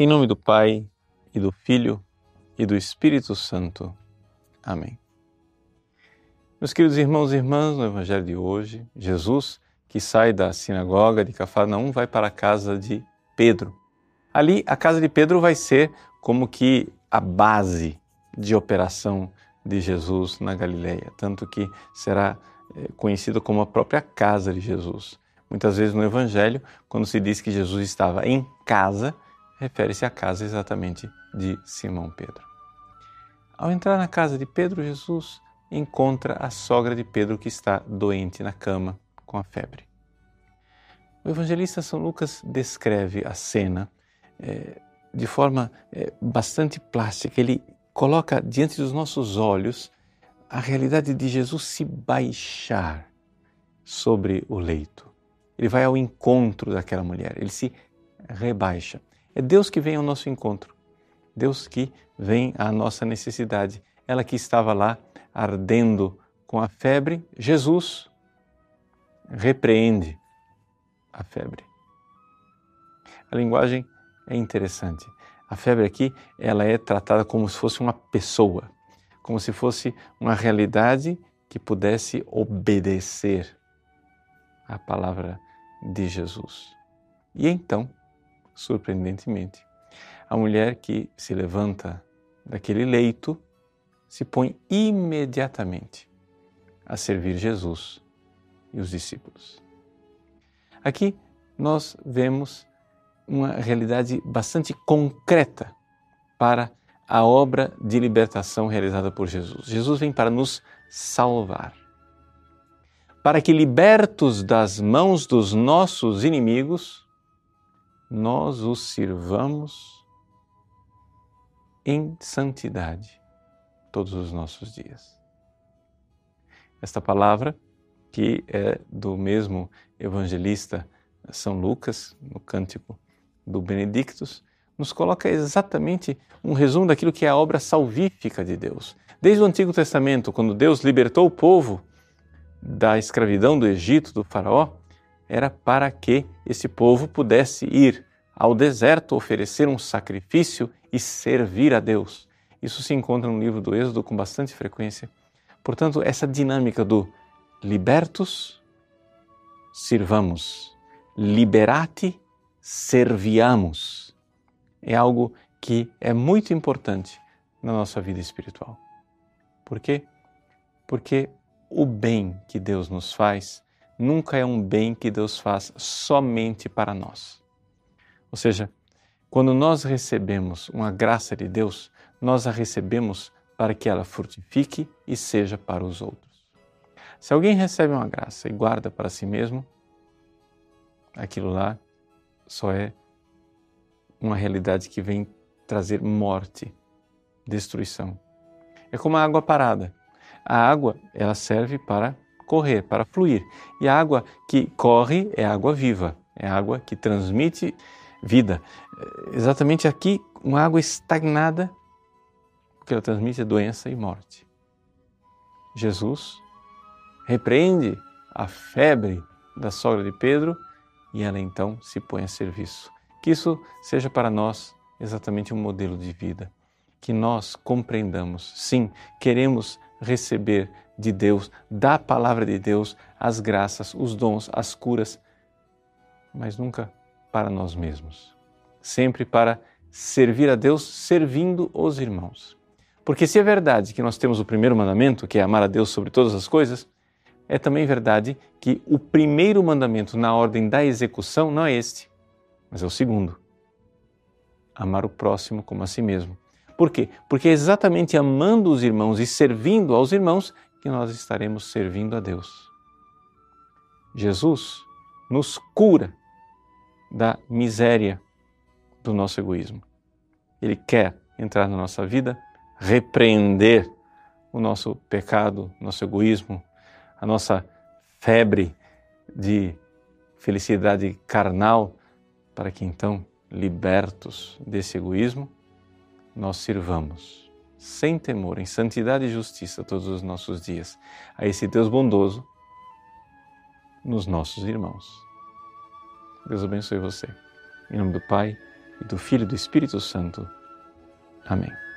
Em nome do Pai, e do Filho, e do Espírito Santo. Amém. Meus queridos irmãos e irmãs, no Evangelho de hoje, Jesus, que sai da sinagoga de Cafarnaum, vai para a casa de Pedro. Ali, a casa de Pedro vai ser como que a base de operação de Jesus na Galileia, tanto que será eh, conhecida como a própria casa de Jesus. Muitas vezes no Evangelho, quando se diz que Jesus estava em casa, refere-se à casa exatamente de Simão Pedro. Ao entrar na casa de Pedro, Jesus encontra a sogra de Pedro que está doente na cama com a febre. O evangelista São Lucas descreve a cena é, de forma é, bastante plástica. Ele coloca diante dos nossos olhos a realidade de Jesus se baixar sobre o leito. Ele vai ao encontro daquela mulher, ele se rebaixa. É Deus que vem ao nosso encontro, Deus que vem à nossa necessidade. Ela que estava lá ardendo com a febre, Jesus repreende a febre. A linguagem é interessante. A febre aqui, ela é tratada como se fosse uma pessoa, como se fosse uma realidade que pudesse obedecer à palavra de Jesus. E então, surpreendentemente, a mulher que se levanta daquele leito se põe imediatamente a servir Jesus e os discípulos. Aqui nós vemos uma realidade bastante concreta para a obra de libertação realizada por Jesus. Jesus vem para nos salvar. Para que, libertos das mãos dos nossos inimigos, nós os sirvamos em santidade todos os nossos dias. Esta palavra, que é do mesmo evangelista São Lucas, no cântico do Benedictus, nos coloca exatamente um resumo daquilo que é a obra salvífica de Deus. Desde o Antigo Testamento, quando Deus libertou o povo da escravidão do Egito, do Faraó, era para que esse povo pudesse ir ao deserto, oferecer um sacrifício e servir a Deus. Isso se encontra no livro do Êxodo com bastante frequência. Portanto, essa dinâmica do libertos, sirvamos, liberati, serviamos, é algo que é muito importante na nossa vida espiritual. Por quê? Porque o bem que Deus nos faz nunca é um bem que Deus faz somente para nós. Ou seja, quando nós recebemos uma graça de Deus, nós a recebemos para que ela frutifique e seja para os outros. Se alguém recebe uma graça e guarda para si mesmo, aquilo lá só é uma realidade que vem trazer morte, destruição. É como a água parada. A água, ela serve para correr, para fluir. E a água que corre é água viva, é água que transmite vida. Exatamente aqui, uma água estagnada que ela transmite doença e morte. Jesus repreende a febre da sogra de Pedro e ela então se põe a serviço. Que isso seja para nós exatamente um modelo de vida. Que nós compreendamos, sim, queremos receber de Deus, da palavra de Deus, as graças, os dons, as curas, mas nunca para nós mesmos. Sempre para servir a Deus servindo os irmãos. Porque se é verdade que nós temos o primeiro mandamento, que é amar a Deus sobre todas as coisas, é também verdade que o primeiro mandamento na ordem da execução não é este, mas é o segundo. Amar o próximo como a si mesmo. Por quê? Porque é exatamente amando os irmãos e servindo aos irmãos que nós estaremos servindo a Deus. Jesus nos cura da miséria do nosso egoísmo. Ele quer entrar na nossa vida repreender o nosso pecado, nosso egoísmo, a nossa febre de felicidade carnal, para que então, libertos desse egoísmo, nós sirvamos sem temor, em santidade e justiça todos os nossos dias, a esse Deus bondoso nos nossos irmãos. Deus abençoe você. Em nome do Pai e do Filho e do Espírito Santo. Amém.